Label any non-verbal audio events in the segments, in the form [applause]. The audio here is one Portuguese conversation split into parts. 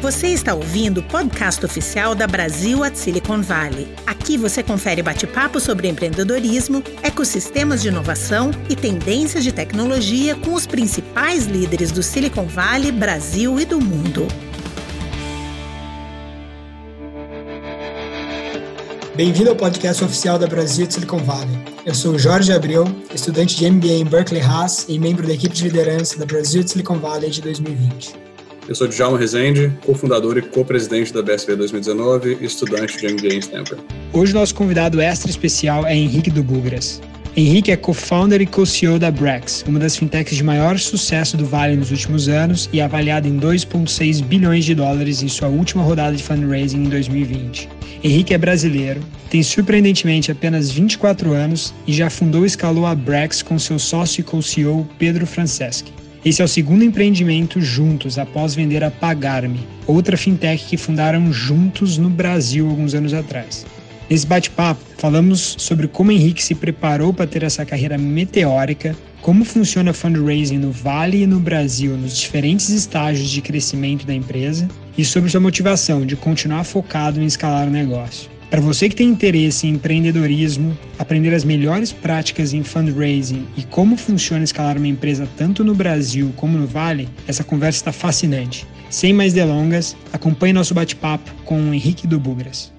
Você está ouvindo o podcast oficial da Brasil at Silicon Valley. Aqui você confere bate-papo sobre empreendedorismo, ecossistemas de inovação e tendências de tecnologia com os principais líderes do Silicon Valley, Brasil e do mundo. Bem-vindo ao podcast oficial da Brasil at Silicon Valley. Eu sou Jorge Abreu, estudante de MBA em Berkeley Haas e membro da equipe de liderança da Brasil at Silicon Valley de 2020. Eu sou Djalma Rezende, cofundador e co-presidente da BSV 2019 e estudante de MBA em Stanford. Hoje nosso convidado extra especial é Henrique do Bugras. Henrique é co-founder e co-CEO da Brex, uma das fintechs de maior sucesso do Vale nos últimos anos e avaliada em 2,6 bilhões de dólares em sua última rodada de fundraising em 2020. Henrique é brasileiro, tem surpreendentemente apenas 24 anos e já fundou e escalou a Brex com seu sócio e co-CEO Pedro Franceschi. Esse é o segundo empreendimento juntos após vender a Pagarme, outra fintech que fundaram juntos no Brasil alguns anos atrás. Nesse bate-papo, falamos sobre como Henrique se preparou para ter essa carreira meteórica, como funciona fundraising no Vale e no Brasil nos diferentes estágios de crescimento da empresa e sobre sua motivação de continuar focado em escalar o negócio. Para você que tem interesse em empreendedorismo, aprender as melhores práticas em fundraising e como funciona escalar uma empresa tanto no Brasil como no Vale, essa conversa está fascinante. Sem mais delongas, acompanhe nosso bate-papo com o Henrique do Bugras.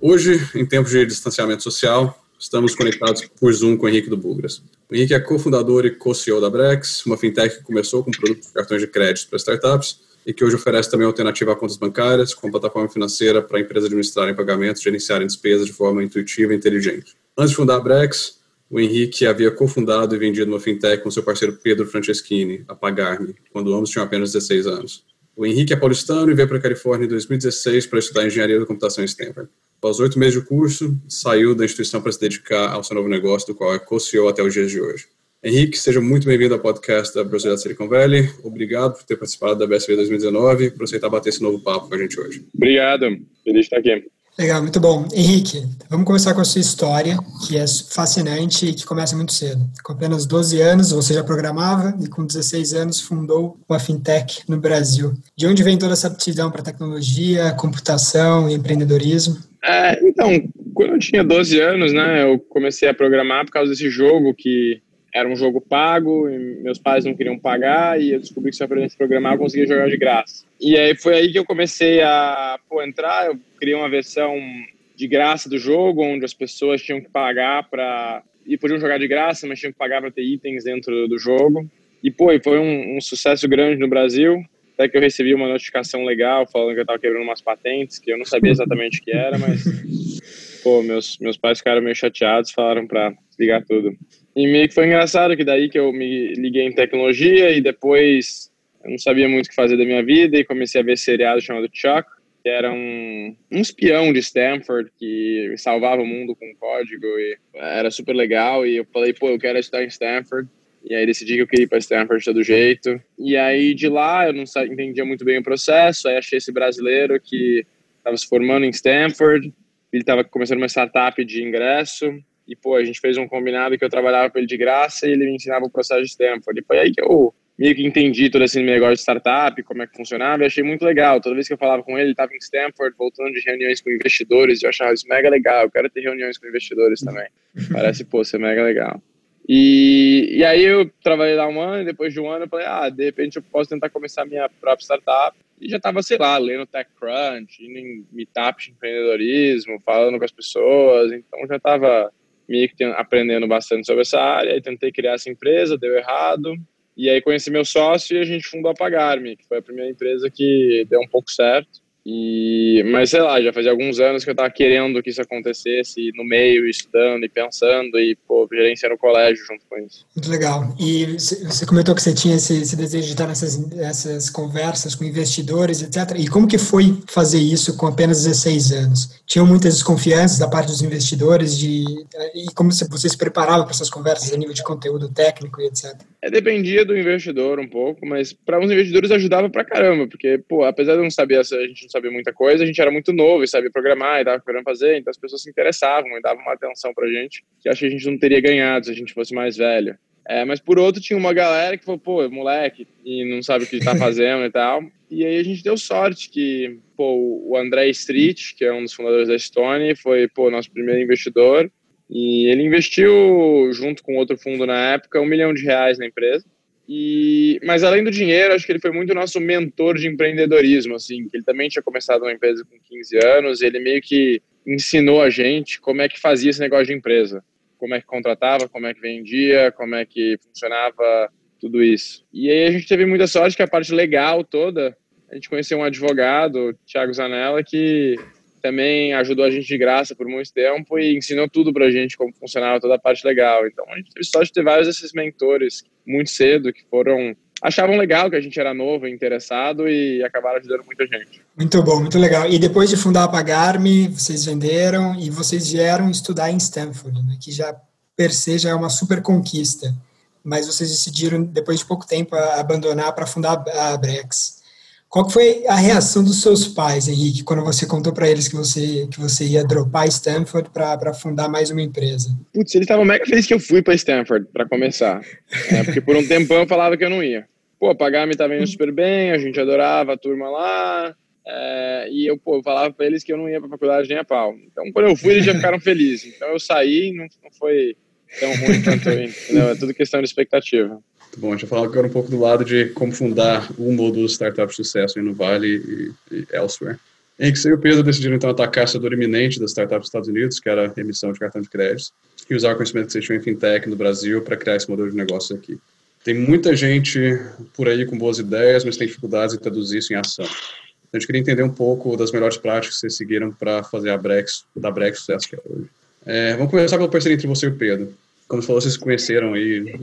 Hoje, em tempos de distanciamento social, estamos conectados por Zoom com o Henrique do Bugras. O Henrique é cofundador e co-CEO da Brex, uma fintech que começou com produtos de cartões de crédito para startups e que hoje oferece também alternativa a contas bancárias, com plataforma financeira para empresas administrarem pagamentos, gerenciarem despesas de forma intuitiva e inteligente. Antes de fundar a Brex, o Henrique havia cofundado e vendido uma fintech com seu parceiro Pedro Franceschini, a Pagar-me, quando ambos tinham apenas 16 anos. O Henrique é paulistano e veio para a Califórnia em 2016 para estudar engenharia da computação em Stanford. Após oito meses de curso, saiu da instituição para se dedicar ao seu novo negócio, do qual é co-CEO até os dias de hoje. Henrique, seja muito bem-vindo ao podcast da Brasil Silicon Valley. Obrigado por ter participado da BSV 2019 e por aceitar bater esse novo papo com a gente hoje. Obrigado, feliz de estar aqui. Legal, muito bom. Henrique, vamos começar com a sua história, que é fascinante e que começa muito cedo. Com apenas 12 anos, você já programava e com 16 anos fundou uma fintech no Brasil. De onde vem toda essa aptidão para tecnologia, computação e empreendedorismo? É, então, quando eu tinha 12 anos, né, eu comecei a programar por causa desse jogo que era um jogo pago, meus pais não queriam pagar e eu descobri que se eu aprendesse a programar eu conseguia jogar de graça. E aí foi aí que eu comecei a pô, entrar, eu criei uma versão de graça do jogo, onde as pessoas tinham que pagar para e podiam jogar de graça, mas tinham que pagar para ter itens dentro do jogo. E pô, foi um, um, sucesso grande no Brasil, até que eu recebi uma notificação legal falando que eu estava quebrando umas patentes, que eu não sabia exatamente o que era, mas pô, meus meus pais ficaram meio chateados, falaram para ligar tudo. E meio que foi engraçado que daí que eu me liguei em tecnologia e depois eu não sabia muito o que fazer da minha vida e comecei a ver seriado chamado Chuck, que era um, um espião de Stanford que salvava o mundo com código e era super legal e eu falei, pô, eu quero estudar em Stanford. E aí decidi que eu queria ir para Stanford de todo jeito. E aí de lá eu não entendia muito bem o processo, aí achei esse brasileiro que estava se formando em Stanford, ele estava começando uma startup de ingresso e, pô, a gente fez um combinado que eu trabalhava para ele de graça e ele me ensinava o processo de Stanford. E foi aí que eu meio que entendi todo esse negócio de startup, como é que funcionava, e achei muito legal. Toda vez que eu falava com ele, ele estava em Stanford, voltando de reuniões com investidores, e eu achava isso mega legal. Eu quero ter reuniões com investidores também. [laughs] Parece, pô, ser mega legal. E, e aí eu trabalhei lá um ano, e depois de um ano eu falei, ah, de repente eu posso tentar começar minha própria startup. E já estava, sei lá, lendo TechCrunch, indo em meetups de empreendedorismo, falando com as pessoas, então já estava meio que aprendendo bastante sobre essa área, aí tentei criar essa empresa, deu errado, e aí conheci meu sócio e a gente fundou a Pagarme, que foi a primeira empresa que deu um pouco certo. E, mas sei lá, já fazia alguns anos que eu estava querendo que isso acontecesse no meio, estudando e pensando e pô, gerenciando o colégio junto com isso. Muito legal. E você comentou que você tinha esse, esse desejo de estar nessas, nessas conversas com investidores, etc. E como que foi fazer isso com apenas 16 anos? Tinham muitas desconfianças da parte dos investidores de e como você se preparava para essas conversas a nível de conteúdo técnico e etc. É, dependia do investidor um pouco, mas para uns investidores ajudava pra caramba, porque pô, apesar de eu não saber, a gente sabia muita coisa, a gente era muito novo e sabia programar e tava querendo fazer, então as pessoas se interessavam e davam uma atenção pra gente que acho que a gente não teria ganhado se a gente fosse mais velho. É, mas por outro, tinha uma galera que falou, pô, moleque, e não sabe o que tá [laughs] fazendo e tal. E aí a gente deu sorte que pô, o André Street, que é um dos fundadores da Stone, foi pô, nosso primeiro investidor. E ele investiu, junto com outro fundo na época, um milhão de reais na empresa. E, mas além do dinheiro, acho que ele foi muito nosso mentor de empreendedorismo, assim, que ele também tinha começado uma empresa com 15 anos, ele meio que ensinou a gente como é que fazia esse negócio de empresa, como é que contratava, como é que vendia, como é que funcionava tudo isso. E aí a gente teve muita sorte que a parte legal toda, a gente conheceu um advogado, Thiago Zanella, que também ajudou a gente de graça por muito tempo e ensinou tudo pra gente como funcionava toda a parte legal. Então a gente teve sorte de ter vários desses mentores muito cedo que foram achavam legal que a gente era novo interessado e acabaram ajudando muita gente. Muito bom, muito legal. E depois de fundar a Pagarme, vocês venderam e vocês vieram estudar em Stanford, né, que já per se já é uma super conquista. Mas vocês decidiram, depois de pouco tempo, abandonar para fundar a Brex. Qual foi a reação dos seus pais, Henrique, quando você contou para eles que você, que você ia dropar Stanford para fundar mais uma empresa? Putz, eles estavam mega felizes que eu fui para Stanford, para começar. É, porque por um tempão eu falava que eu não ia. Pô, a Pagame estava indo super bem, a gente adorava a turma lá. É, e eu, pô, falava para eles que eu não ia para faculdade nem a pau. Então, quando eu fui, eles já ficaram felizes. Então, eu saí, não, não foi tão ruim quanto eu, entendeu? É tudo questão de expectativa. Muito bom, deixa eu falar agora um pouco do lado de como fundar uma ou duas startups de sucesso no Vale e, e elsewhere. Henrique, você e o Pedro decidiram então atacar essa dor iminente das startups dos Estados Unidos, que era emissão de cartão de crédito, e usar o conhecimento que vocês tinham em fintech no Brasil para criar esse modelo de negócio aqui. Tem muita gente por aí com boas ideias, mas tem dificuldades em traduzir isso em ação. Então, a gente queria entender um pouco das melhores práticas que vocês seguiram para fazer a Brex, da Brex sucesso que é hoje. É, vamos começar pela parceria entre você e o Pedro como você falou, vocês se conheceram aí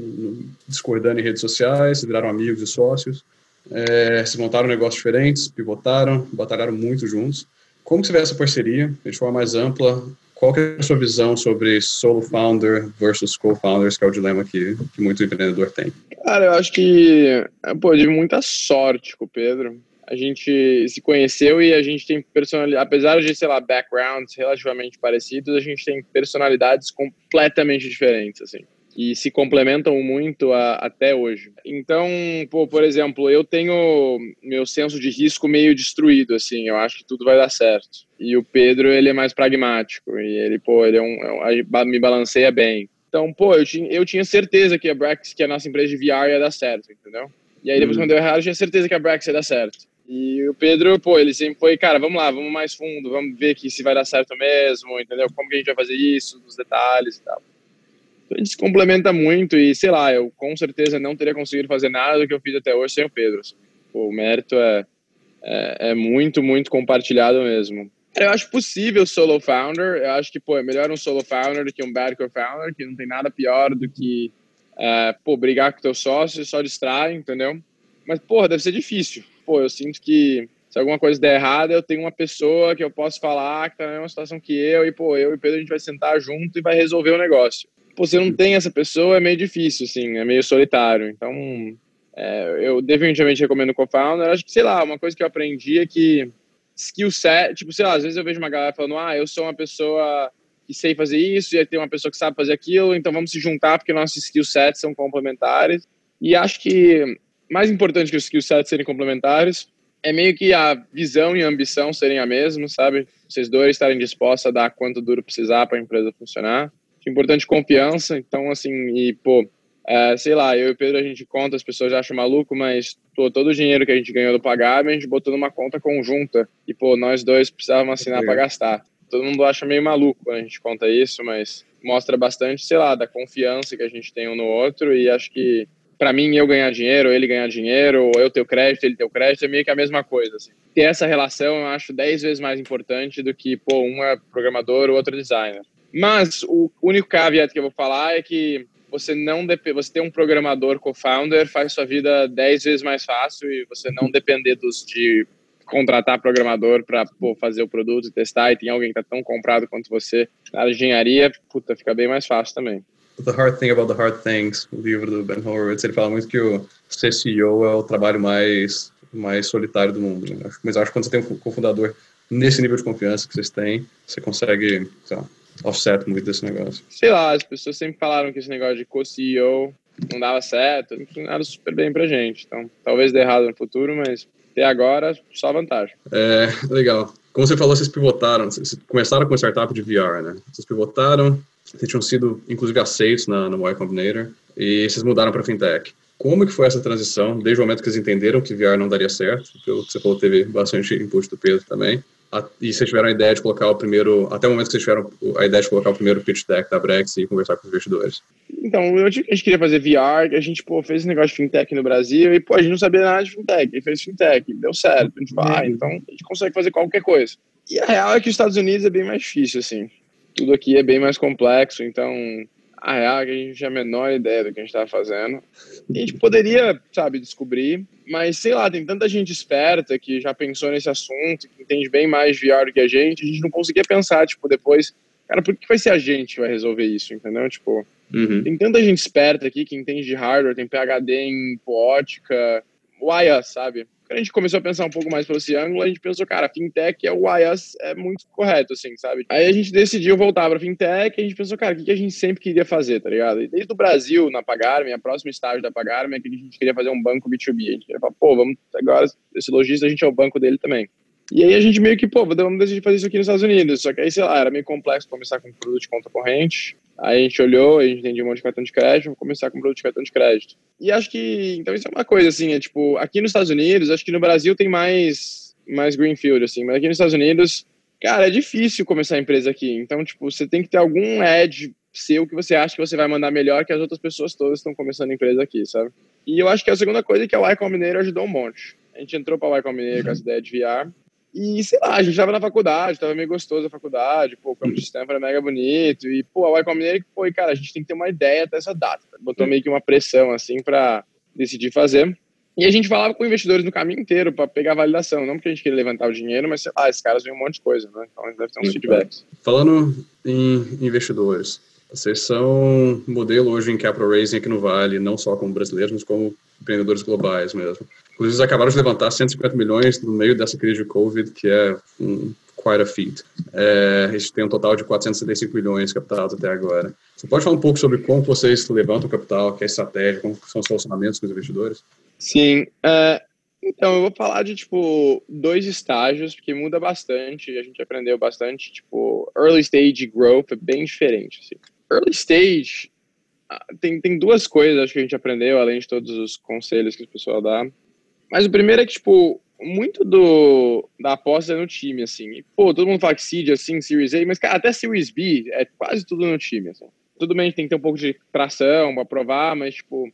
discordando em redes sociais, viraram amigos e sócios, é, se montaram negócios diferentes, pivotaram, batalharam muito juntos. Como você vê essa parceria, de forma mais ampla? Qual é a sua visão sobre solo founder versus co-founders, que é o dilema que, que muito empreendedor tem? Cara, eu acho que, pô, eu tive muita sorte com o Pedro a gente se conheceu e a gente tem personalidade, apesar de, sei lá, backgrounds relativamente parecidos, a gente tem personalidades completamente diferentes, assim, e se complementam muito a, até hoje. Então, pô, por exemplo, eu tenho meu senso de risco meio destruído, assim, eu acho que tudo vai dar certo. E o Pedro, ele é mais pragmático e ele, pô, ele é um, é um me balanceia bem. Então, pô, eu tinha, eu tinha certeza que a Brax, que a nossa empresa de VR, ia dar certo, entendeu? E aí depois uhum. quando deu errado, eu tinha certeza que a Brax ia dar certo. E o Pedro, pô, ele sempre foi, cara, vamos lá, vamos mais fundo, vamos ver que se vai dar certo mesmo, entendeu? Como que a gente vai fazer isso, os detalhes e tal. Então a gente se complementa muito e, sei lá, eu com certeza não teria conseguido fazer nada do que eu fiz até hoje sem o Pedro. Assim. Pô, o mérito é, é, é, muito, muito compartilhado mesmo. Eu acho possível solo founder, eu acho que, pô, é melhor um solo founder do que um bad co-founder, que não tem nada pior do que, é, pô, brigar com teu sócio e só distrai, entendeu? Mas, porra, deve ser difícil pô, eu sinto que se alguma coisa der errada, eu tenho uma pessoa que eu posso falar que tá na mesma situação que eu, e, pô, eu e o Pedro a gente vai sentar junto e vai resolver o negócio. Pô, você não tem essa pessoa, é meio difícil, assim, é meio solitário. Então, é, eu definitivamente recomendo o co-founder. Acho que, sei lá, uma coisa que eu aprendi é que skill set, tipo, sei lá, às vezes eu vejo uma galera falando, ah, eu sou uma pessoa que sei fazer isso, e aí tem uma pessoa que sabe fazer aquilo, então vamos se juntar porque nossos skill sets são complementares. E acho que mais importante que os skill sets serem complementares é meio que a visão e a ambição serem a mesma, sabe? Vocês dois estarem dispostos a dar quanto duro precisar para a empresa funcionar. É importante confiança, então, assim, e, pô, é, sei lá, eu e o Pedro a gente conta, as pessoas acham maluco, mas pô, todo o dinheiro que a gente ganhou do pagar, a gente botou numa conta conjunta. E, pô, nós dois precisávamos assinar para gastar. Todo mundo acha meio maluco quando a gente conta isso, mas mostra bastante, sei lá, da confiança que a gente tem um no outro e acho que para mim, eu ganhar dinheiro, ele ganhar dinheiro, ou eu ter o crédito, ele ter o crédito, é meio que a mesma coisa. Assim. Ter essa relação eu acho dez vezes mais importante do que, pô, um é programador, o outro é designer. Mas o único caveat que eu vou falar é que você não você ter um programador co-founder faz sua vida dez vezes mais fácil e você não depender dos de contratar programador para fazer o produto e testar e tem alguém que está tão comprado quanto você na engenharia, puta, fica bem mais fácil também. The Hard Thing About the Hard Things, o livro do Ben Horowitz, ele fala muito que o ser CEO é o trabalho mais, mais solitário do mundo. Né? Mas acho que quando você tem um cofundador nesse nível de confiança que vocês têm, você consegue, sei lá, offset muito desse negócio. Sei lá, as pessoas sempre falaram que esse negócio de co-CEO não dava certo, não funcionaram super bem pra gente. Então, talvez dê errado no futuro, mas até agora, só vantagem. É, legal. Como você falou, vocês pivotaram, vocês começaram com startup de VR, né? Vocês pivotaram, vocês tinham sido, inclusive, aceitos na, no Y Combinator, e vocês mudaram para fintech. Como que foi essa transição, desde o momento que eles entenderam que VR não daria certo, pelo que você falou, teve bastante input do Pedro também, e vocês tiveram a ideia de colocar o primeiro, até o momento que vocês tiveram a ideia de colocar o primeiro pitch deck da Brex e conversar com os investidores? Então, a gente queria fazer VR, a gente, pô, fez esse negócio de fintech no Brasil e, pô, a gente não sabia nada de fintech, e fez fintech, deu certo. A gente falou, ah, então a gente consegue fazer qualquer coisa. E a real é que os Estados Unidos é bem mais difícil, assim. Tudo aqui é bem mais complexo, então a real é que a gente não tinha a menor ideia do que a gente estava fazendo. A gente poderia, sabe, descobrir, mas sei lá, tem tanta gente esperta que já pensou nesse assunto, que entende bem mais VR do que a gente, a gente não conseguia pensar, tipo, depois, cara, por que vai ser a gente que vai resolver isso, entendeu? Tipo, uhum. tem tanta gente esperta aqui que entende de hardware, tem PHD em ótica, why sabe? Quando a gente começou a pensar um pouco mais pelo esse ângulo, a gente pensou, cara, fintech é o IAS é muito correto, assim, sabe? Aí a gente decidiu voltar para fintech e a gente pensou, cara, o que, a gente sempre queria fazer, tá ligado? E desde o Brasil, na Pagarme, a próxima estágio da Pagarme é que a gente queria fazer um banco B2B. A gente queria falar, pô, vamos, agora, esse lojista, a gente é o banco dele também. E aí a gente meio que, pô, vamos decidir fazer isso aqui nos Estados Unidos. Só que aí, sei lá, era meio complexo começar com produto de conta corrente. Aí a gente olhou, a gente entendia um monte de cartão de crédito, vamos começar com um produto de cartão de crédito. E acho que, então isso é uma coisa, assim, é tipo, aqui nos Estados Unidos, acho que no Brasil tem mais, mais greenfield, assim, mas aqui nos Estados Unidos, cara, é difícil começar a empresa aqui. Então, tipo, você tem que ter algum edge seu que você acha que você vai mandar melhor que as outras pessoas todas estão começando a empresa aqui, sabe? E eu acho que a segunda coisa é que a Y Combinator ajudou um monte. A gente entrou para a Y Combinator com essa ideia de VR, e, sei lá, a gente tava na faculdade, tava meio gostoso a faculdade, pô, o campo de Stanford era mega bonito, e, pô, a Y Combinator foi, cara, a gente tem que ter uma ideia até essa data. Botou meio que uma pressão, assim, para decidir fazer. E a gente falava com investidores no caminho inteiro para pegar validação, não porque a gente queria levantar o dinheiro, mas, sei lá, esses caras veem um monte de coisa, né? Então a gente deve ter uns feedbacks. Falando em investidores, vocês são modelo hoje em capital raising aqui no Vale, não só como brasileiros, mas como empreendedores globais mesmo. Eles acabaram de levantar 150 milhões no meio dessa crise de Covid, que é um quite a feat. É, a gente tem um total de 475 milhões captados até agora. Você pode falar um pouco sobre como vocês levantam capital, que é a estratégia, como são os relacionamentos com os investidores? Sim. Uh, então, eu vou falar de, tipo, dois estágios, porque muda bastante, a gente aprendeu bastante, tipo, early stage growth é bem diferente, assim. Early stage, ah, tem, tem duas coisas acho que a gente aprendeu, além de todos os conselhos que o pessoal dá. Mas o primeiro é que, tipo, muito do, da aposta é no time, assim. E, pô, todo mundo fala que seed, assim, Series A, mas, cara, até Series B é quase tudo no time, assim. Tudo bem, tem que ter um pouco de tração pra provar, mas, tipo,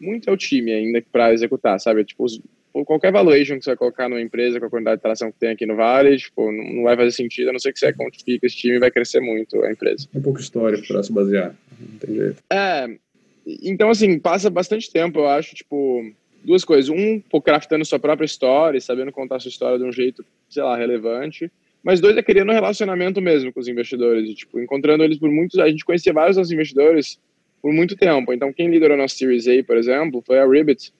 muito é o time ainda para executar, sabe? Tipo, os, qualquer valuation que você vai colocar numa empresa com a quantidade de tração que tem aqui no Vale, tipo, não, não vai fazer sentido, a não ser que você quantifique esse time vai crescer muito a empresa. Um pouco histórico para se basear, não tem jeito. É, então, assim, passa bastante tempo, eu acho, tipo duas coisas. Um, pô, craftando sua própria história, sabendo contar sua história de um jeito, sei lá, relevante. Mas dois é criando um relacionamento mesmo com os investidores. E, tipo, encontrando eles por muitos... A gente conhecia vários dos investidores por muito tempo. Então, quem liderou nossa Series A, por exemplo, foi a Ribbit,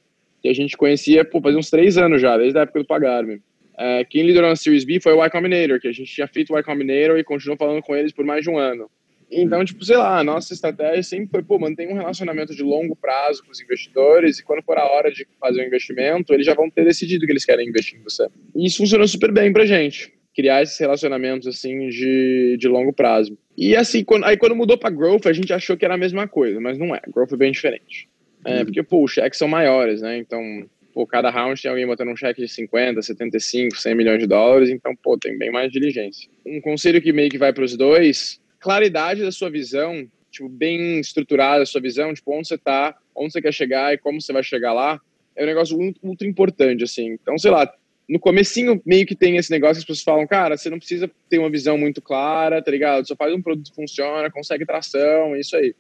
que a gente conhecia, pô, faz uns três anos já, desde a época do Pagarme. É, quem liderou nossa Series B foi o Y Combinator, que a gente tinha feito o Y Combinator e continuou falando com eles por mais de um ano. Então, tipo, sei lá, a nossa estratégia sempre foi, pô, manter um relacionamento de longo prazo com os investidores e quando for a hora de fazer o um investimento, eles já vão ter decidido que eles querem investir em você. E isso funcionou super bem pra gente. Criar esses relacionamentos, assim, de, de longo prazo. E, assim, quando, aí quando mudou pra growth, a gente achou que era a mesma coisa, mas não é. Growth é bem diferente. É, uhum. Porque, pô, os cheques são maiores, né? Então, pô, cada round tem alguém botando um cheque de 50, 75, 100 milhões de dólares, então, pô, tem bem mais diligência. Um conselho que meio que vai para os dois claridade da sua visão, tipo, bem estruturada a sua visão, tipo, onde você tá, onde você quer chegar e como você vai chegar lá, é um negócio ultra importante, assim. Então, sei lá, no comecinho meio que tem esse negócio que as pessoas falam, cara, você não precisa ter uma visão muito clara, tá ligado? Só faz um produto que funciona, consegue tração, é isso aí.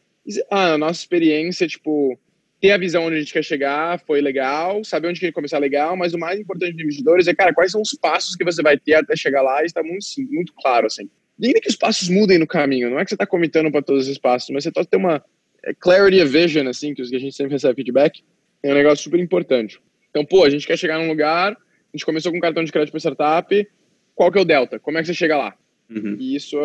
Ah, a nossa experiência, tipo, ter a visão onde a gente quer chegar foi legal, saber onde quer começar legal, mas o mais importante de investidores é, cara, quais são os passos que você vai ter até chegar lá e está muito, muito claro, assim. Nem que os passos mudem no caminho, não é que você está comitando para todos os passos, mas você pode ter uma é, clarity of vision, assim, que a gente sempre recebe feedback, é um negócio super importante. Então, pô, a gente quer chegar num lugar, a gente começou com um cartão de crédito para startup, qual que é o delta? Como é que você chega lá? Uhum. E isso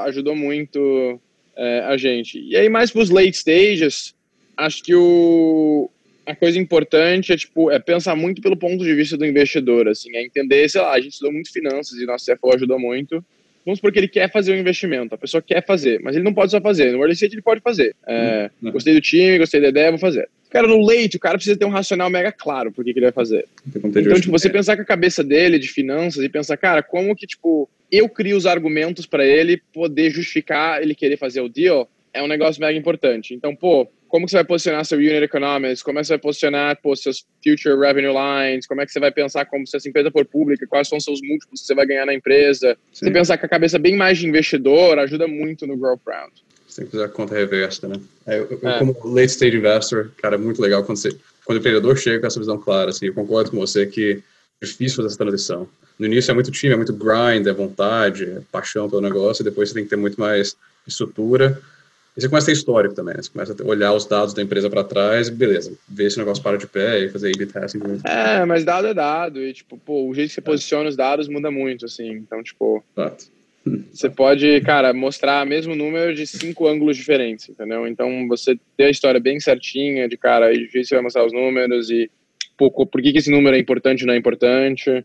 ajudou muito é, a gente. E aí, mais para os late stages, Acho que o, a coisa importante é, tipo, é pensar muito pelo ponto de vista do investidor, assim, é entender, sei lá, a gente estudou muito finanças e nosso CFO ajudou muito. Vamos supor que ele quer fazer um investimento, a pessoa quer fazer, mas ele não pode só fazer. No early stage ele pode fazer. É, hum, gostei do time, gostei da ideia, vou fazer. Cara, no leite, o cara precisa ter um racional mega claro por que, que ele vai fazer. Então, tipo, você pensar com a cabeça dele de finanças e pensar, cara, como que, tipo, eu crio os argumentos para ele poder justificar ele querer fazer o deal, é um negócio mega importante. Então, pô, como que você vai posicionar seu unit economics, como é que você vai posicionar pô, seus future revenue lines, como é que você vai pensar como se essa empresa for pública, quais são seus múltiplos que você vai ganhar na empresa. Sim. Você pensar com a cabeça bem mais de investidor ajuda muito no growth round. Você tem que fazer a conta reversa, né? É, eu, é. Como late stage investor, cara, é muito legal quando, você, quando o empreendedor chega com essa visão clara, assim, eu concordo com você que é difícil fazer essa transição. No início é muito time, é muito grind, é vontade, é paixão pelo negócio, e depois você tem que ter muito mais estrutura e você começa a ter histórico também, né? Você começa a olhar os dados da empresa para trás, beleza, ver se o negócio para de pé e fazer A-B testing. É, mas dado é dado, e tipo, pô, o jeito que você é. posiciona os dados muda muito, assim, então, tipo... Exato. Você pode, cara, mostrar o mesmo número de cinco ângulos diferentes, entendeu? Então, você ter a história bem certinha de, cara, o jeito que você vai mostrar os números e, pô, por que, que esse número é importante ou não é importante, é,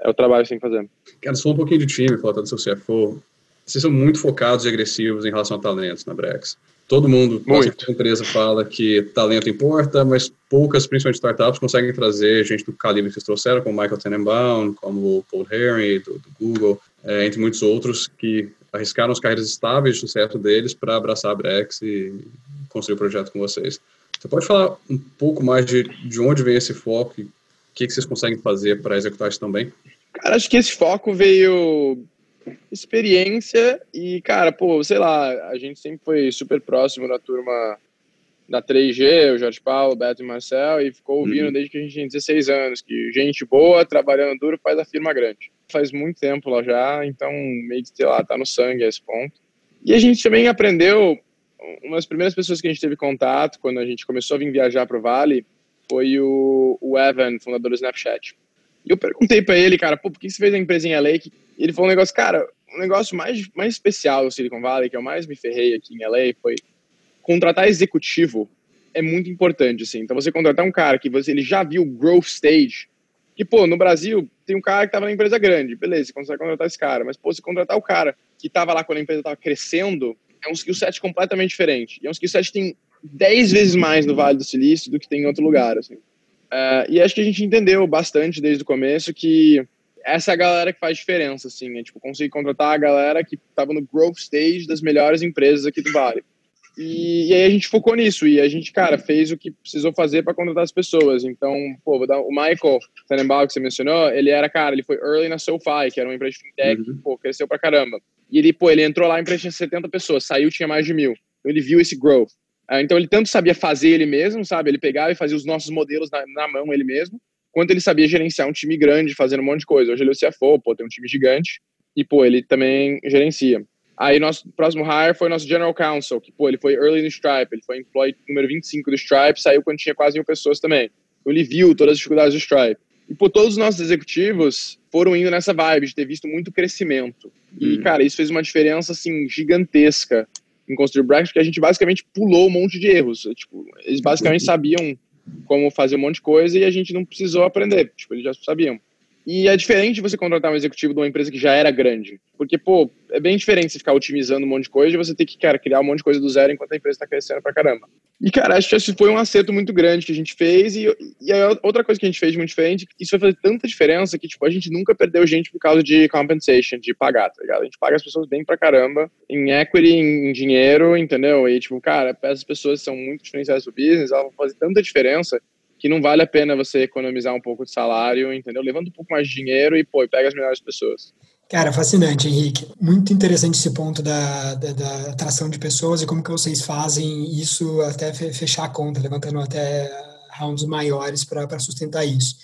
é, o trabalho que você tem que fazer. Cara, só um pouquinho de time, falando do seu CFO, vocês são muito focados e agressivos em relação a talentos na Brex. Todo mundo, nossa empresa fala que talento importa, mas poucas, principalmente startups, conseguem trazer gente do calibre que vocês trouxeram, como Michael Tenenbaum, como o Paul Herring, do, do Google, é, entre muitos outros, que arriscaram as carreiras estáveis de sucesso deles para abraçar a Brex e construir o projeto com vocês. Você pode falar um pouco mais de, de onde vem esse foco e o que, que vocês conseguem fazer para executar isso também? Cara, acho que esse foco veio experiência e, cara, pô, sei lá, a gente sempre foi super próximo da turma da 3G, o Jorge Paulo, o Beto e o Marcel, e ficou ouvindo uhum. desde que a gente tinha 16 anos, que gente boa, trabalhando duro, faz a firma grande. Faz muito tempo lá já, então meio que, sei lá, tá no sangue a esse ponto. E a gente também aprendeu, uma das primeiras pessoas que a gente teve contato quando a gente começou a vir viajar pro Vale foi o, o Evan, fundador do Snapchat. E eu perguntei para ele, cara, pô, por que você fez a empresa em LA? Que ele falou um negócio, cara, um negócio mais, mais especial do Silicon Valley, que eu mais me ferrei aqui em LA, foi contratar executivo é muito importante, assim. Então, você contratar um cara que você, ele já viu growth stage, que, pô, no Brasil, tem um cara que tava na empresa grande, beleza, você consegue contratar esse cara, mas, pô, se contratar o cara que tava lá quando a empresa tava crescendo, é um skill set completamente diferente. E é um skill set que tem 10 vezes mais no Vale do Silício do que tem em outro lugar, assim. Uh, e acho que a gente entendeu bastante desde o começo que essa é a galera que faz diferença, assim, é tipo, conseguir contratar a galera que estava no growth stage das melhores empresas aqui do Vale. E, e, aí a gente focou nisso e a gente, cara, fez o que precisou fazer para contratar as pessoas. Então, pô, vou dar, o Michael Tenenbaum, que você mencionou, ele era, cara, ele foi early na SoFi, que era uma empresa de fintech, uhum. que, pô, cresceu pra caramba. E ele, pô, ele entrou lá, a empresa tinha 70 pessoas, saiu, tinha mais de mil. Então ele viu esse growth. Ah, então ele tanto sabia fazer ele mesmo, sabe? Ele pegava e fazia os nossos modelos na, na mão ele mesmo, quanto ele sabia gerenciar um time grande, fazendo um monte de coisa. Hoje ele é o CFO, pô, tem um time gigante, e, pô, ele também gerencia. Aí, nosso próximo hire foi nosso General Counsel, que, pô, ele foi early no Stripe, ele foi employee número 25 do Stripe, saiu quando tinha quase mil pessoas também. Então, ele viu todas as dificuldades do Stripe. E, pô, todos os nossos executivos foram indo nessa vibe de ter visto muito crescimento. E, hum. cara, isso fez uma diferença, assim, gigantesca em construir Bracket, porque a gente basicamente pulou um monte de erros. Tipo, eles basicamente sabiam como fazer um monte de coisa e a gente não precisou aprender. Tipo, eles já sabiam. E é diferente você contratar um executivo de uma empresa que já era grande. Porque, pô, é bem diferente você ficar otimizando um monte de coisa e você ter que, cara, criar um monte de coisa do zero enquanto a empresa está crescendo pra caramba. E, cara, acho que esse foi um acerto muito grande que a gente fez. E, e outra coisa que a gente fez muito diferente, isso vai fazer tanta diferença que, tipo, a gente nunca perdeu gente por causa de compensation, de pagar, tá ligado? A gente paga as pessoas bem pra caramba em equity, em dinheiro, entendeu? E, tipo, cara, essas pessoas são muito diferenciadas pro business, elas vão fazer tanta diferença que não vale a pena você economizar um pouco de salário, entendeu? Levando um pouco mais de dinheiro e, pô, pega as melhores pessoas. Cara, fascinante, Henrique. Muito interessante esse ponto da, da, da, atração de pessoas e como que vocês fazem isso até fechar a conta, levantando até rounds maiores para sustentar isso.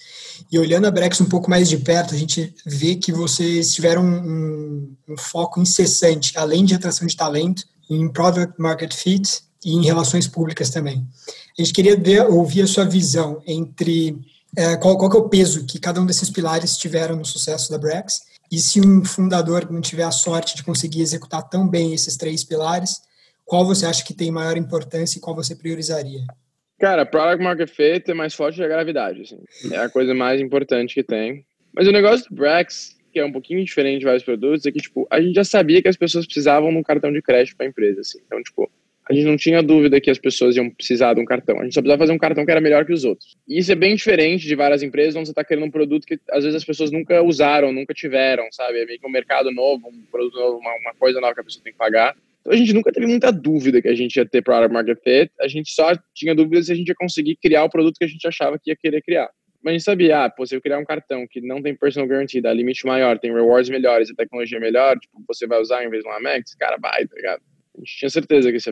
E olhando a Brex um pouco mais de perto, a gente vê que vocês tiveram um, um foco incessante, além de atração de talento, em product market fit e em relações públicas também. A gente queria ver, ouvir a sua visão entre é, qual, qual é o peso que cada um desses pilares tiveram no sucesso da Brex e se um fundador não tiver a sorte de conseguir executar tão bem esses três pilares, qual você acha que tem maior importância e qual você priorizaria? Cara, product market fit é mais forte que a gravidade, assim. É a coisa mais importante que tem. Mas o negócio do Brex, que é um pouquinho diferente de vários produtos, é que, tipo, a gente já sabia que as pessoas precisavam de um cartão de crédito para a empresa, assim. Então, tipo, a gente não tinha dúvida que as pessoas iam precisar de um cartão. A gente só precisava fazer um cartão que era melhor que os outros. E isso é bem diferente de várias empresas onde você está querendo um produto que às vezes as pessoas nunca usaram, nunca tiveram, sabe? É meio que um mercado novo, um produto novo, uma, uma coisa nova que a pessoa tem que pagar. Então a gente nunca teve muita dúvida que a gente ia ter product market fit. A gente só tinha dúvida se a gente ia conseguir criar o produto que a gente achava que ia querer criar. Mas a gente sabia, ah, pô, se eu criar um cartão que não tem personal guarantee, dá limite maior, tem rewards melhores, a tecnologia é melhor, tipo, você vai usar em vez de um Amex, cara, vai, tá ligado? A gente tinha certeza que isso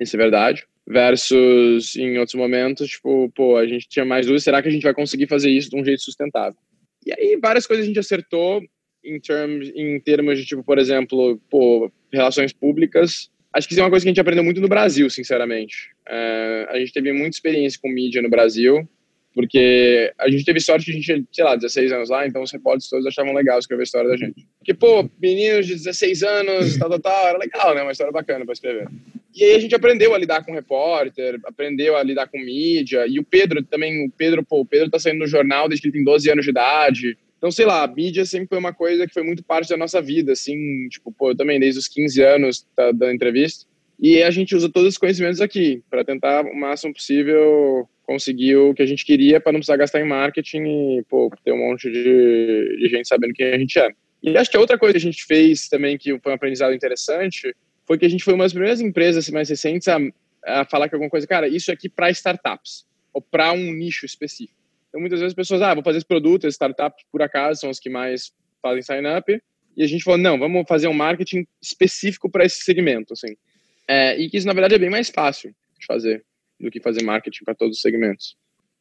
isso é verdade. Versus em outros momentos, tipo, pô, a gente tinha mais dúvidas, será que a gente vai conseguir fazer isso de um jeito sustentável? E aí várias coisas a gente acertou em termos, em termos de, tipo, por exemplo, pô, relações públicas. Acho que isso é uma coisa que a gente aprendeu muito no Brasil, sinceramente. É, a gente teve muita experiência com mídia no Brasil, porque a gente teve sorte de a gente, sei lá, 16 anos lá, então os repórteres todos achavam legal escrever a história da gente. Porque, pô, meninos de 16 anos, tal, tal, tal, era legal, né? Uma história bacana para escrever. E aí a gente aprendeu a lidar com repórter, aprendeu a lidar com mídia. E o Pedro também, o Pedro, pô, o Pedro tá saindo no jornal desde que ele tem 12 anos de idade. Então, sei lá, a mídia sempre foi uma coisa que foi muito parte da nossa vida, assim, tipo, pô, eu também desde os 15 anos tá dando entrevista. E a gente usa todos os conhecimentos aqui para tentar o máximo possível conseguir o que a gente queria para não precisar gastar em marketing e, pô, ter um monte de, de gente sabendo quem a gente é. E acho que a outra coisa que a gente fez também que foi um aprendizado interessante foi que a gente foi uma das primeiras empresas assim, mais recentes a, a falar que alguma coisa, cara, isso aqui para startups ou para um nicho específico. Então, muitas vezes as pessoas, ah, vou fazer esse produto, as startups, por acaso, são as que mais fazem sign-up. E a gente falou, não, vamos fazer um marketing específico para esse segmento, assim. É, e que isso, na verdade, é bem mais fácil de fazer do que fazer marketing para todos os segmentos.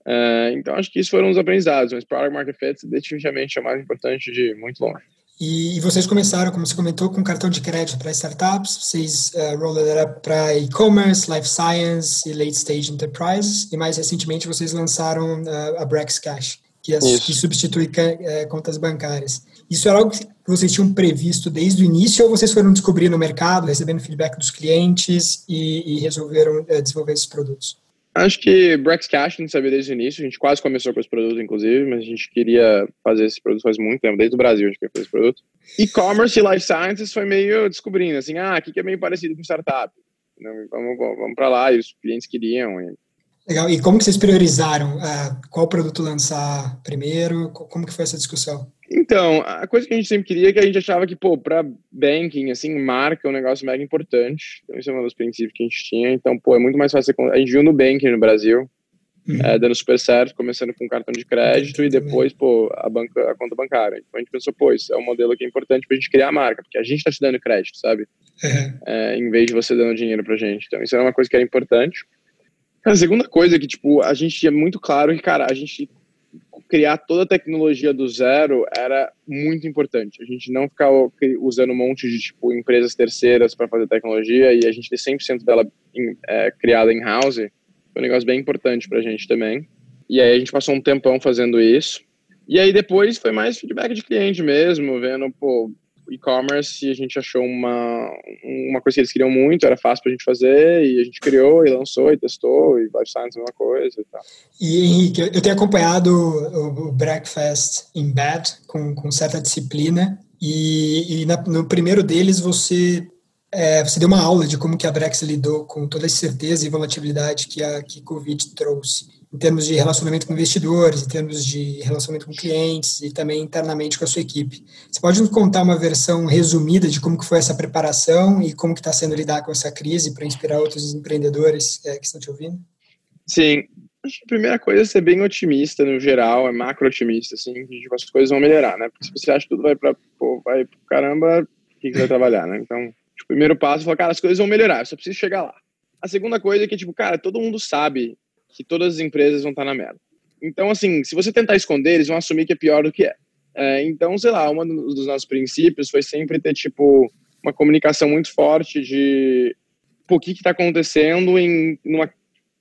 É, então, acho que isso foram os aprendizados, mas Product Market Fit definitivamente é o mais importante de muito longe. E, e, vocês começaram, como você comentou, com cartão de crédito para startups, vocês uh, rollaram para e-commerce, life science e late stage enterprises, e mais recentemente vocês lançaram uh, a Brex Cash, que, as, que substitui uh, contas bancárias. Isso era algo que vocês tinham previsto desde o início ou vocês foram descobrir no mercado, recebendo feedback dos clientes e, e resolveram uh, desenvolver esses produtos? Acho que Brex Cash a gente sabia desde o início, a gente quase começou com esse produto, inclusive, mas a gente queria fazer esse produto faz muito tempo, desde o Brasil a gente queria fazer esse produto. E-commerce e life sciences foi meio descobrindo, assim, ah, aqui que é meio parecido com startup. Vamos, vamos para lá, e os clientes queriam. E... Legal, e como que vocês priorizaram uh, qual produto lançar primeiro? Como que foi essa discussão? Então, a coisa que a gente sempre queria é que a gente achava que, pô, para banking, assim, marca é um negócio mega importante. Então, isso é um dos princípios que a gente tinha. Então, pô, é muito mais fácil. A gente viu no banking no Brasil, uhum. é, dando super certo, começando com cartão de crédito e depois, pô, a, banca, a conta bancária. Então, a gente pensou, pô, isso é um modelo que é importante pra gente criar a marca, porque a gente tá te dando crédito, sabe? Uhum. É, em vez de você dando dinheiro pra gente. Então, isso era uma coisa que era importante. A segunda coisa é que, tipo, a gente tinha muito claro que, cara, a gente criar toda a tecnologia do zero era muito importante. A gente não ficar usando um monte de tipo empresas terceiras para fazer tecnologia e a gente ter 100% dela em, é, criada em house foi um negócio bem importante para a gente também. E aí a gente passou um tempão fazendo isso. E aí depois foi mais feedback de cliente mesmo, vendo, pô, e-commerce a gente achou uma, uma coisa que eles queriam muito, era fácil para a gente fazer, e a gente criou e lançou e testou, e Life Science é uma coisa e tal. E Henrique, eu tenho acompanhado o, o Breakfast in Bed com, com certa disciplina, e, e na, no primeiro deles você é, você deu uma aula de como que a Brex lidou com toda a incerteza e volatilidade que a que Covid trouxe em termos de relacionamento com investidores, em termos de relacionamento com clientes e também internamente com a sua equipe. Você pode nos contar uma versão resumida de como que foi essa preparação e como que está sendo lidar com essa crise para inspirar outros empreendedores é, que estão te ouvindo? Sim, acho que a primeira coisa é ser bem otimista no geral, é macro otimista, assim, que tipo, as coisas vão melhorar, né? Porque se você acha que tudo vai para vai pro caramba, o que, que vai trabalhar, né? Então, primeiro passo falar, cara, as coisas vão melhorar, eu só preciso chegar lá. A segunda coisa é que, tipo, cara, todo mundo sabe que todas as empresas vão estar na merda. Então, assim, se você tentar esconder, eles vão assumir que é pior do que é. é então, sei lá, um dos nossos princípios foi sempre ter, tipo, uma comunicação muito forte de o que está acontecendo em numa,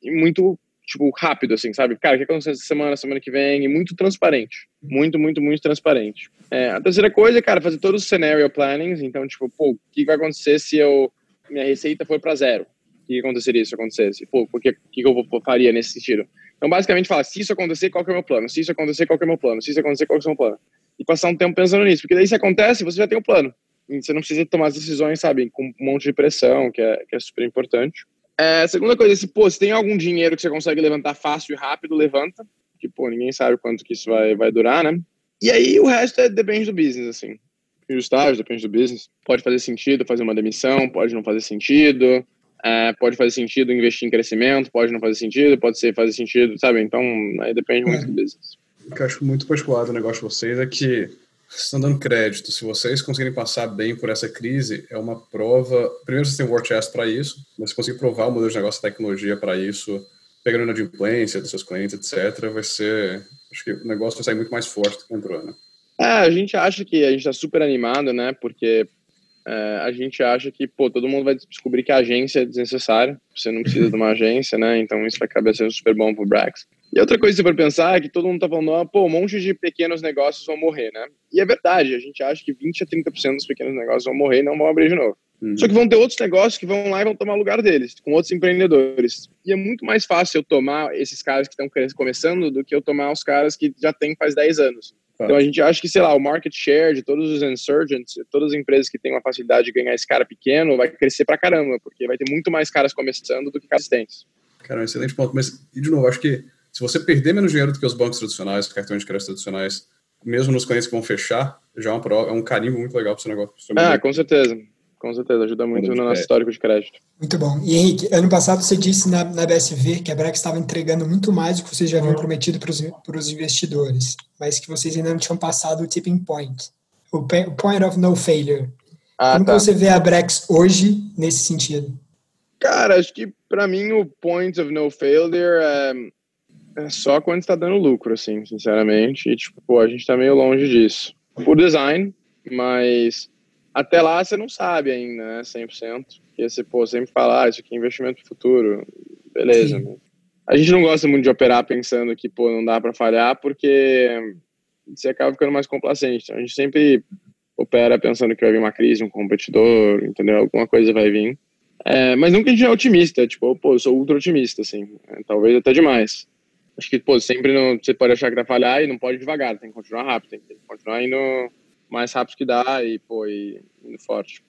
muito tipo rápido assim sabe cara o que aconteceu essa semana semana que vem e muito transparente muito muito muito transparente é, a terceira coisa cara fazer todos os scenario plannings então tipo pô o que vai acontecer se eu minha receita for para zero, o que aconteceria se isso acontecesse? Pô, o que, que eu faria nesse sentido? Então, basicamente, fala, se isso acontecer, qual que é o meu plano? Se isso acontecer, qual que é o meu plano? Se isso acontecer, qual que é o meu plano? E passar um tempo pensando nisso, porque daí se acontece, você já tem um plano. E você não precisa tomar as decisões, sabe, com um monte de pressão, que é, que é super importante. É, segunda coisa, se, pô, se tem algum dinheiro que você consegue levantar fácil e rápido, levanta. Que, pô, ninguém sabe quanto que isso vai, vai durar, né? E aí o resto é, depende do business, assim. E o estágio depende do business. Pode fazer sentido fazer uma demissão, pode não fazer sentido. É, pode fazer sentido investir em crescimento, pode não fazer sentido, pode ser fazer sentido, sabe? Então, aí depende muito do business. O que eu acho muito particular do negócio de vocês é que estão dando crédito. Se vocês conseguirem passar bem por essa crise, é uma prova. Primeiro, vocês têm um war chest para isso, mas se conseguir provar o modelo de negócio, a tecnologia para isso, pegando na adimplência dos seus clientes, etc., vai ser. Acho que o negócio vai sair muito mais forte do que entrou, né? É, a gente acha que a gente está super animado, né? Porque é, a gente acha que, pô, todo mundo vai descobrir que a agência é desnecessária, você não precisa de uma [laughs] agência, né? Então isso vai acabar sendo super bom pro Brax. E outra coisa que você for pensar é que todo mundo tá falando, ah, pô, um monte de pequenos negócios vão morrer, né? E é verdade, a gente acha que 20 a 30% dos pequenos negócios vão morrer e não vão abrir de novo. Uhum. Só que vão ter outros negócios que vão lá e vão tomar o lugar deles, com outros empreendedores. E é muito mais fácil eu tomar esses caras que estão começando do que eu tomar os caras que já têm faz 10 anos. Então a gente acha que, sei lá, o market share de todos os insurgents, todas as empresas que têm uma facilidade de ganhar esse cara pequeno, vai crescer pra caramba, porque vai ter muito mais caras começando do que caras existentes. Cara, um excelente ponto. Mas, e de novo, acho que se você perder menos dinheiro do que os bancos tradicionais, cartões de crédito tradicionais, mesmo nos clientes que vão fechar, já é, uma prova, é um carimbo muito legal para o seu negócio. Ah, com certeza. Com certeza, ajuda muito no nosso histórico de crédito. Muito bom. E Henrique, ano passado você disse na, na BSV que a Brex estava entregando muito mais do que vocês já haviam prometido para os investidores, mas que vocês ainda não tinham passado o tipping point, o point of no failure. Ah, Como tá. você vê a Brex hoje nesse sentido? Cara, acho que para mim o point of no failure é, é só quando está dando lucro, assim, sinceramente. E, tipo, pô, a gente está meio longe disso. Por design, mas até lá você não sabe ainda, né, 100%. Porque você, pô, sempre fala, ah, isso aqui é investimento futuro. Beleza. Né? A gente não gosta muito de operar pensando que, pô, não dá para falhar, porque você acaba ficando mais complacente. Então, a gente sempre opera pensando que vai vir uma crise, um competidor, entendeu? Alguma coisa vai vir. É, mas nunca a gente é otimista, tipo, pô, eu sou ultra otimista, assim, é, talvez até demais. Acho que, pô, sempre não, você pode achar que vai falhar e não pode devagar, tem que continuar rápido, tem que continuar indo mais rápido que dá e, pô, e indo forte.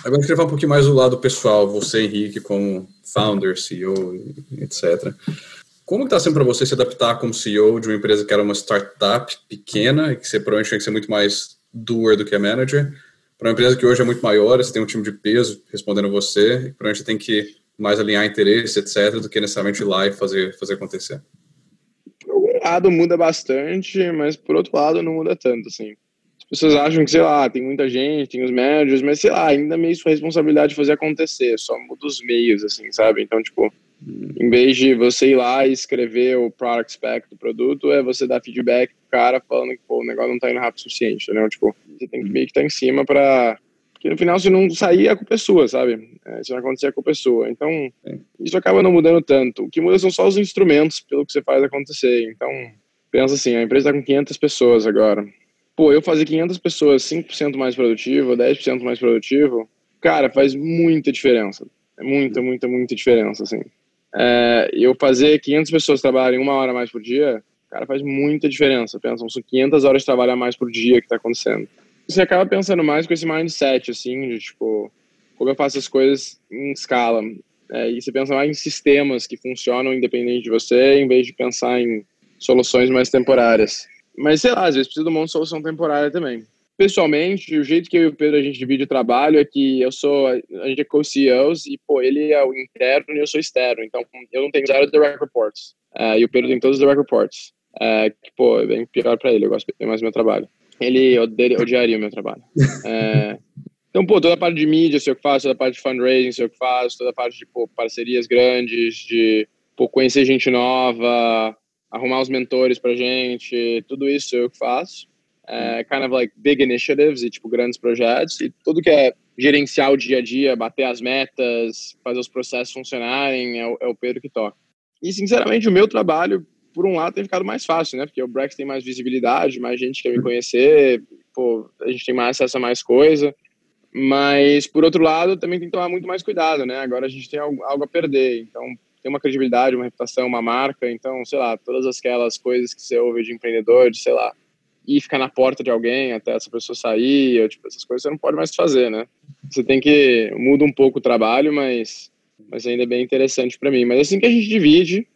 Agora eu queria falar um pouquinho mais do lado pessoal, você, Henrique, como founder, CEO, etc. Como está sendo para você se adaptar como CEO de uma empresa que era uma startup pequena e que você provavelmente tinha que ser muito mais doer do que manager, para uma empresa que hoje é muito maior, você tem um time de peso respondendo a você, e provavelmente tem que mais alinhar interesse, etc., do que necessariamente ir lá e fazer, fazer acontecer? Lado muda bastante, mas por outro lado não muda tanto, assim pessoas acham que, sei lá, tem muita gente, tem os managers, mas sei lá, ainda meio sua responsabilidade de fazer acontecer, só muda os meios, assim, sabe? Então, tipo, em vez de você ir lá e escrever o product spec do produto, é você dar feedback pro cara falando que pô, o negócio não tá indo rápido o suficiente, entendeu? Tipo, você tem que meio que estar tá em cima pra. Porque no final, se não sair, a culpa é sua, sabe? É, se não acontecer, a culpa é sua. Então, isso acaba não mudando tanto. O que muda são só os instrumentos pelo que você faz acontecer. Então, pensa assim, a empresa tá com 500 pessoas agora pô, eu fazer 500 pessoas 5% mais produtivo, 10% mais produtivo, cara, faz muita diferença. É muita, muita, muita diferença, assim. É, eu fazer 500 pessoas trabalharem uma hora mais por dia, cara, faz muita diferença. Pensa, são 500 horas de trabalho a mais por dia que tá acontecendo. Você acaba pensando mais com esse mindset, assim, de tipo, como eu faço as coisas em escala. É, e você pensa mais em sistemas que funcionam independente de você, em vez de pensar em soluções mais temporárias. Mas sei lá, às vezes precisa de uma solução temporária também. Pessoalmente, o jeito que eu e o Pedro a gente divide o trabalho é que eu sou, a gente é co-CEOs e, pô, ele é o interno e eu sou externo. Então, eu não tenho zero direct reports. Uh, e o Pedro tem todos os direct reports. Uh, que, pô, é bem pior para ele, eu gosto bem mais do meu trabalho. Ele odiaria o meu trabalho. Uh, então, pô, toda a parte de mídia sei o que faço, toda a parte de fundraising sei o que faço, toda a parte de, pô, parcerias grandes, de, pô, conhecer gente nova, arrumar os mentores pra gente, tudo isso eu que faço. É, kind of like big initiatives e tipo grandes projetos e tudo que é gerenciar o dia a dia, bater as metas, fazer os processos funcionarem, é o, é o Pedro que toca. E sinceramente o meu trabalho, por um lado, tem ficado mais fácil, né? Porque o Brex tem mais visibilidade, mais gente quer me conhecer, pô, a gente tem mais acesso a mais coisa. Mas, por outro lado, também tem que tomar muito mais cuidado, né? Agora a gente tem algo, algo a perder, então tem uma credibilidade, uma reputação, uma marca, então, sei lá, todas aquelas coisas que você ouve de empreendedor, de, sei lá, ir ficar na porta de alguém até essa pessoa sair, ou, tipo, essas coisas você não pode mais fazer, né? Você tem que muda um pouco o trabalho, mas mas ainda é bem interessante para mim. Mas é assim que a gente divide,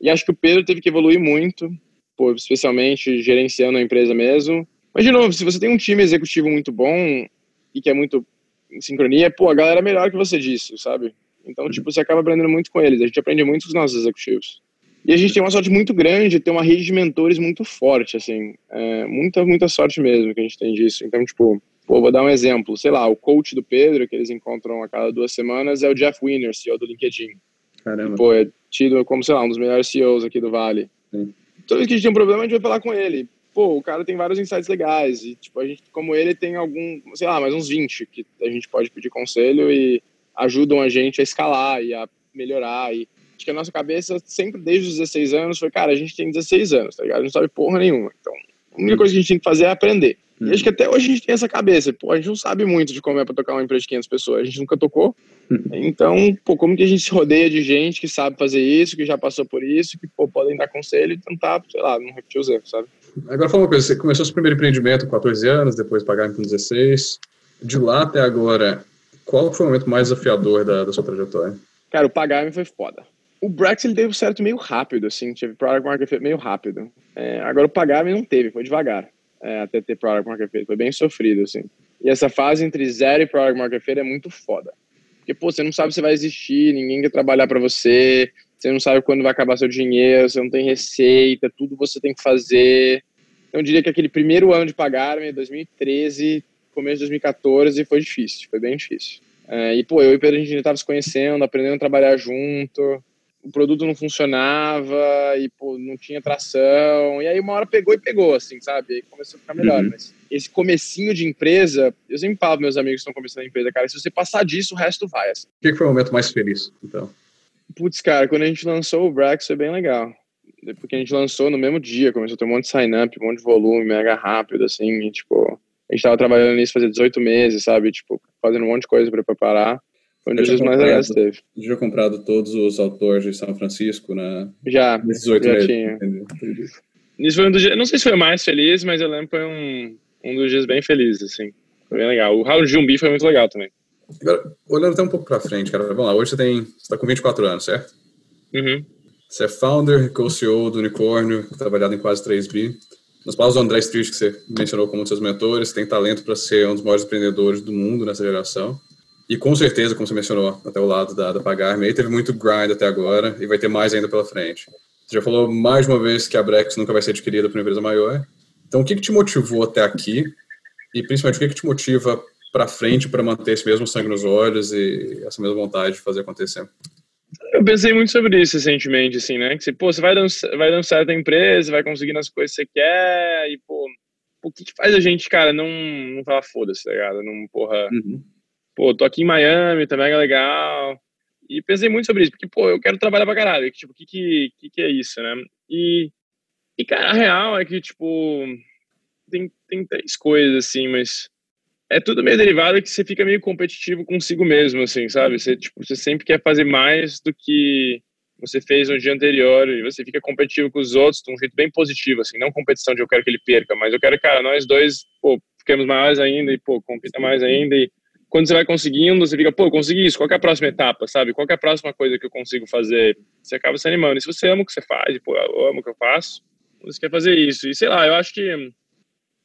e acho que o Pedro teve que evoluir muito, pô, especialmente gerenciando a empresa mesmo. Mas de novo, se você tem um time executivo muito bom e que é muito em sincronia, pô, a galera é melhor que você disso, sabe? Então, tipo, você acaba aprendendo muito com eles. A gente aprende muito com os nossos executivos. E a gente tem uma sorte muito grande de ter uma rede de mentores muito forte, assim. É, muita, muita sorte mesmo que a gente tem disso. Então, tipo, pô, vou dar um exemplo. Sei lá, o coach do Pedro, que eles encontram a cada duas semanas, é o Jeff Winner, CEO do LinkedIn. Caramba. E, pô, é tido como, sei lá, um dos melhores CEOs aqui do Vale. Sim. Toda vez que a gente tem um problema, a gente vai falar com ele. Pô, o cara tem vários insights legais. E, tipo, a gente, como ele, tem algum, sei lá, mais uns 20 que a gente pode pedir conselho e ajudam a gente a escalar e a melhorar. E acho que a nossa cabeça sempre, desde os 16 anos, foi, cara, a gente tem 16 anos, tá ligado? A gente não sabe porra nenhuma. Então, a única coisa que a gente tem que fazer é aprender. E acho que até hoje a gente tem essa cabeça. Pô, a gente não sabe muito de como é para tocar uma empresa de 500 pessoas. A gente nunca tocou. Então, pô, como que a gente se rodeia de gente que sabe fazer isso, que já passou por isso, que pô, podem dar conselho e tentar, sei lá, não repetir os erros, sabe? Agora fala uma coisa, você começou seu primeiro empreendimento com 14 anos, depois pagar com 16. De lá até agora, qual foi o momento mais desafiador da, da sua trajetória? Cara, o pagar foi foda. O Brex ele deu certo meio rápido, assim, teve product market meio rápido. É, agora o pagar não teve, foi devagar é, até ter product market fit, foi bem sofrido, assim. E essa fase entre zero e product market fit é muito foda. Porque, pô, você não sabe se vai existir, ninguém quer trabalhar para você, você não sabe quando vai acabar seu dinheiro, você não tem receita, tudo você tem que fazer. Então, eu diria que aquele primeiro ano de pagar, 2013, começo de 2014, foi difícil, foi bem difícil. É, e, pô, eu e o Pedro, a gente estava se conhecendo, aprendendo a trabalhar junto, o produto não funcionava e, pô, não tinha tração, e aí uma hora pegou e pegou, assim, sabe? Aí começou a ficar melhor, Uhum. mas esse comecinho de empresa, eu sempre falo meus amigos que estão começando a empresa, cara, se você passar disso, o resto vai, assim. O que foi o momento mais feliz, então? Putz, cara, quando a gente lançou o Brax foi bem legal. Porque a gente lançou no mesmo dia, começou a ter um monte de sign-up, um monte de volume, mega rápido, assim, e, tipo, a gente tava trabalhando nisso fazia 18 meses, sabe? Tipo, fazendo um monte de coisa pra preparar. Foi um dos dias mais legais que teve. Você já comprado todos os autores de São Francisco na, Já, nesses oito já meses? tinha. Isso foi um dos dias, não sei se foi o mais feliz, mas eu lembro que foi um, um dos dias bem felizes, assim. Foi bem legal. O Raul Jumbi foi muito legal também. Agora, olhando até um pouco pra frente, cara, vamos lá, hoje você tem, você tá com 24 anos, certo? Uhum. Você é founder, co-CEO do Unicórnio, trabalhado em quase 3 bi. Nas palavras do André Street, que você mencionou como um dos seus mentores, tem talento para ser um dos maiores empreendedores do mundo nessa geração. E com certeza, como você mencionou, até o lado da, da Pagar-me, aí teve muito grind até agora e vai ter mais ainda pela frente. Você já falou mais uma vez que a Brex nunca vai ser adquirida por uma empresa maior. Então, o que, que te motivou até aqui? E principalmente, o que, que te motiva para frente para manter esse mesmo sangue nos olhos e essa mesma vontade de fazer acontecer? Eu pensei muito sobre isso recentemente, assim, né? Que você, pô, você vai dando, vai dando certo a empresa, vai conseguindo as coisas que você quer, e, pô, o que, que faz a gente, cara, não, não falar foda-se, tá ligado? Não, porra, Uhum. Pô, tô aqui em Miami, tá mega legal. E pensei muito sobre isso, porque, pô, eu quero trabalhar pra caralho. Tipo, o que que, que que é isso, né? E, e, cara, a real é que, tipo, tem, tem três coisas, assim, mas é tudo meio derivado que você fica meio competitivo consigo mesmo, assim, sabe? Você, tipo, você sempre quer fazer mais do que você fez no dia anterior e você fica competitivo com os outros de um jeito bem positivo, assim, não competição de eu quero que ele perca, mas eu quero, cara, nós dois, pô, fiquemos mais ainda e, pô, compita mais ainda e quando você vai conseguindo, você fica, pô, eu consegui isso, qual é a próxima etapa, sabe? Qual é a próxima coisa que eu consigo fazer? Você acaba se animando. E se você ama o que você faz, pô, eu amo o que eu faço, você quer fazer isso. E sei lá, eu acho que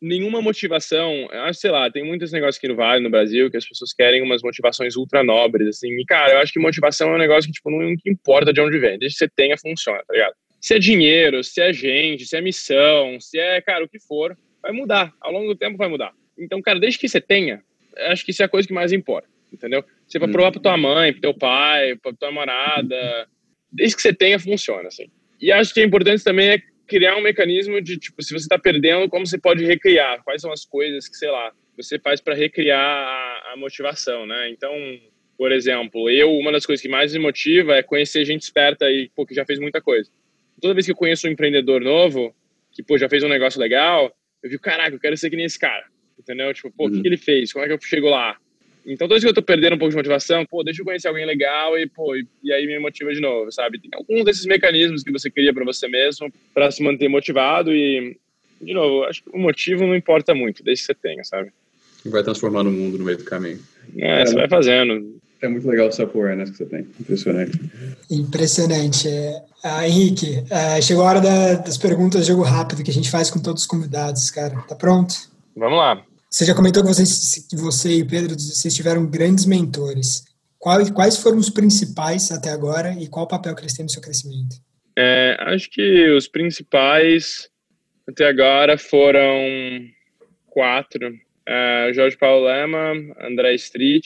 nenhuma motivação, eu acho, sei lá, tem muitos negócios aqui no Vale, no Brasil, que as pessoas querem umas motivações ultra nobres, assim. E, cara, eu acho que motivação é um negócio que, tipo, não importa de onde vem, desde que você tenha, funciona, tá ligado? Se é dinheiro, se é gente, se é missão, se é, cara, o que for, vai mudar. Ao longo do tempo vai mudar. Então, cara, desde que você tenha, acho que isso é a coisa que mais importa, entendeu? Você vai provar pra tua mãe, pro teu pai, pra tua namorada, desde que você tenha, funciona, assim. E acho que é importante também é criar um mecanismo de, tipo, se você está perdendo, como você pode recriar? Quais são as coisas que, sei lá, você faz para recriar a, a, motivação, né? Então, por exemplo, eu, uma das coisas que mais me motiva é conhecer gente esperta e, pô, que já fez muita coisa. Toda vez que eu conheço um empreendedor novo, que, pô, já fez um negócio legal, eu digo, caraca, eu quero ser que nem esse cara, entendeu? Tipo, pô, o uhum. que, que ele fez? Como é que eu chego lá? Então, toda vez que eu tô perdendo um pouco de motivação, pô, deixa eu conhecer alguém legal e, pô, e, e aí me motiva de novo, sabe? Tem alguns desses mecanismos que você cria para você mesmo para se manter motivado e, de novo, acho que o motivo não importa muito, desde que você tenha, sabe? Vai transformando o mundo no meio do caminho. É, é você vai fazendo. É muito legal o self-awareness que você tem. Impressionante. Impressionante. Ah, Henrique, ah, chegou a hora da, das perguntas jogo rápido que a gente faz com todos os convidados, cara. Tá pronto? Vamos lá. Você já comentou que, vocês, que você e Pedro vocês tiveram grandes mentores. Quais, quais foram os principais até agora e qual o papel que eles têm no seu crescimento? É, acho que os principais até agora foram quatro. Uh, Jorge Paulo Lema, André Street,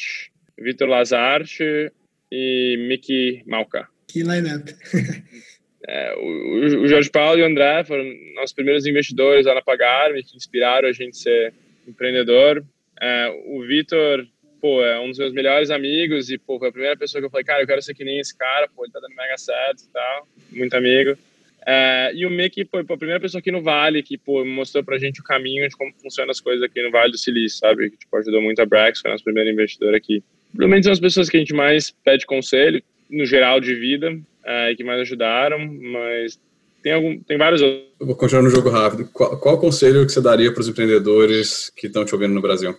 Vitor Lazarte e Mickey Malca. Que line-up. [laughs] é, o, o, Jorge Paulo e o André foram nossos primeiros investidores lá na Pagar, que inspiraram a gente a ser empreendedor. É, o Vitor, pô, é um dos meus melhores amigos e, pô, foi a primeira pessoa que eu falei, cara, eu quero ser que nem esse cara, pô, ele tá dando mega certo e tal, muito amigo. É, e o Mickey foi pô, a primeira pessoa aqui no Vale que pô, mostrou pra gente o caminho de como funcionam as coisas aqui no Vale do Silício, sabe? Que tipo, ajudou muito a Brax, foi nosso primeiro investidor aqui. Provavelmente são as pessoas que a gente mais pede conselho, no geral de vida, é, que mais ajudaram, mas tem, algum, tem vários outros. Eu vou continuar no jogo rápido. Qual, qual conselho que você daria para os empreendedores que estão te ouvindo no Brasil?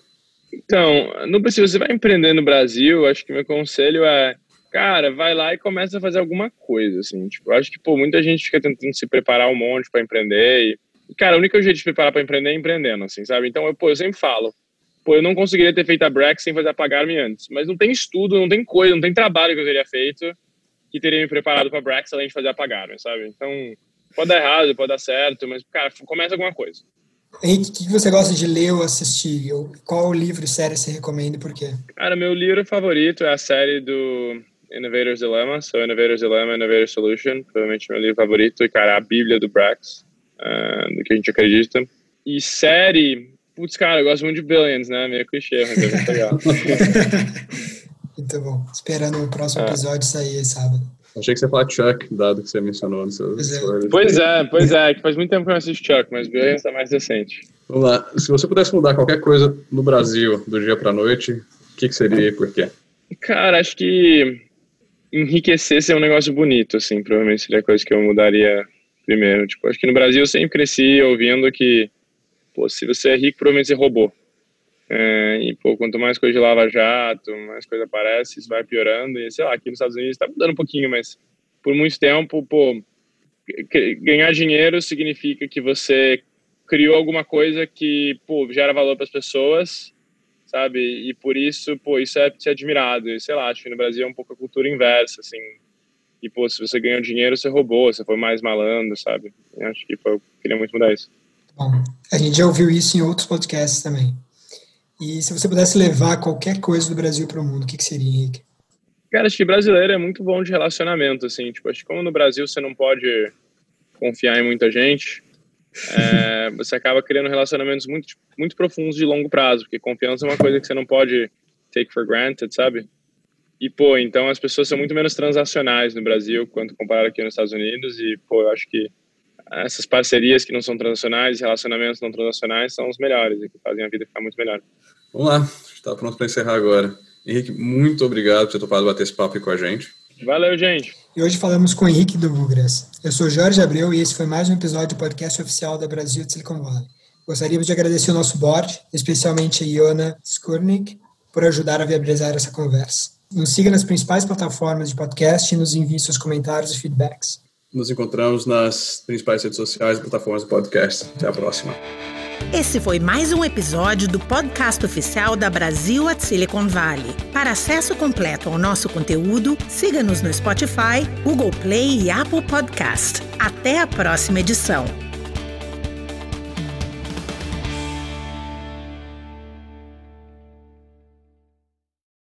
Então, não precisa, você vai empreender no Brasil, acho que meu conselho é, cara, vai lá e começa a fazer alguma coisa, assim. Tipo, acho que, pô, muita gente fica tentando se preparar um monte para empreender e, cara, o único jeito de se preparar para empreender é empreendendo, assim, sabe? Então, eu, pô, eu sempre falo, pô, eu não conseguiria ter feito a Brex sem fazer a Pagar-me antes, mas não tem estudo, não tem coisa, não tem trabalho que eu teria feito que teria me preparado para Brex além de fazer a Pagar-me, sabe? Então, Pode dar errado, pode dar certo, mas, cara, começa alguma coisa. Henrique, o que você gosta de ler ou assistir? Qual livro e série você recomenda e por quê? Cara, meu livro favorito é a série do Innovator's Dilemma, so Innovator's Dilemma, Innovator Solution, provavelmente meu livro favorito, e, cara, a bíblia do Brax, uh, do que a gente acredita. E série, putz, cara, eu gosto muito de Billions, né? Meio clichê, mas é muito legal. [laughs] muito bom. Esperando o próximo é. episódio sair sábado. Achei que você ia falar Chuck, dado que você mencionou no seu. Pois é, pois é, pois é, que faz muito tempo que eu não assisto Chuck, mas Billions está mais recente. Vamos lá. Se você pudesse mudar qualquer coisa no Brasil do dia para noite, o que, que seria e por quê? Cara, acho que enriquecer ser um negócio bonito, assim, provavelmente seria a coisa que eu mudaria primeiro. Tipo, acho que no Brasil eu sempre cresci ouvindo que, pô, se você é rico, provavelmente você roubou. É, e, pô, quanto mais coisa de lava-jato, mais coisa aparece, isso vai piorando. E, sei lá, aqui nos Estados Unidos está mudando um pouquinho, mas por muito tempo, pô, ganhar dinheiro significa que você criou alguma coisa que, pô, gera valor para as pessoas, sabe? E por isso, pô, isso é ser admirado. E, sei lá, acho que no Brasil é um pouco a cultura inversa, assim. E, pô, se você ganhou dinheiro, você roubou, você foi mais malandro, sabe? Eu acho que, pô, eu queria muito mudar isso. Bom, a gente já ouviu isso em outros podcasts também. E se você pudesse levar qualquer coisa do Brasil para o mundo, o que, que seria, Henrique? Cara, acho que brasileiro é muito bom de relacionamento, assim. Tipo, acho que como no Brasil você não pode confiar em muita gente, é, [laughs] você acaba criando relacionamentos muito, tipo, muito profundos de longo prazo, porque confiança é uma coisa que você não pode take for granted, sabe? E, pô, então as pessoas são muito menos transacionais no Brasil quanto comparado aqui nos Estados Unidos e, pô, eu acho que essas parcerias que não são transacionais, relacionamentos não transacionais são os melhores e que fazem a vida ficar muito melhor. Vamos lá, está pronto para encerrar agora. Henrique, muito obrigado por ter topado bater esse papo com a gente. Valeu, gente. E hoje falamos com o Henrique do Bugras. Eu sou Jorge Abreu e esse foi mais um episódio do podcast oficial da Brasil de Silicon Valley. Gostaríamos de agradecer o nosso board, especialmente a Iona Skurnik, por ajudar a viabilizar essa conversa. Nos siga nas principais plataformas de podcast e nos envie seus comentários e feedbacks. Nos encontramos nas principais redes sociais e plataformas de podcast. Até a próxima. Esse foi mais um episódio do podcast oficial da Brasil at Silicon Valley. Para acesso completo ao nosso conteúdo, siga-nos no Spotify, Google Play e Apple Podcast. Até a próxima edição.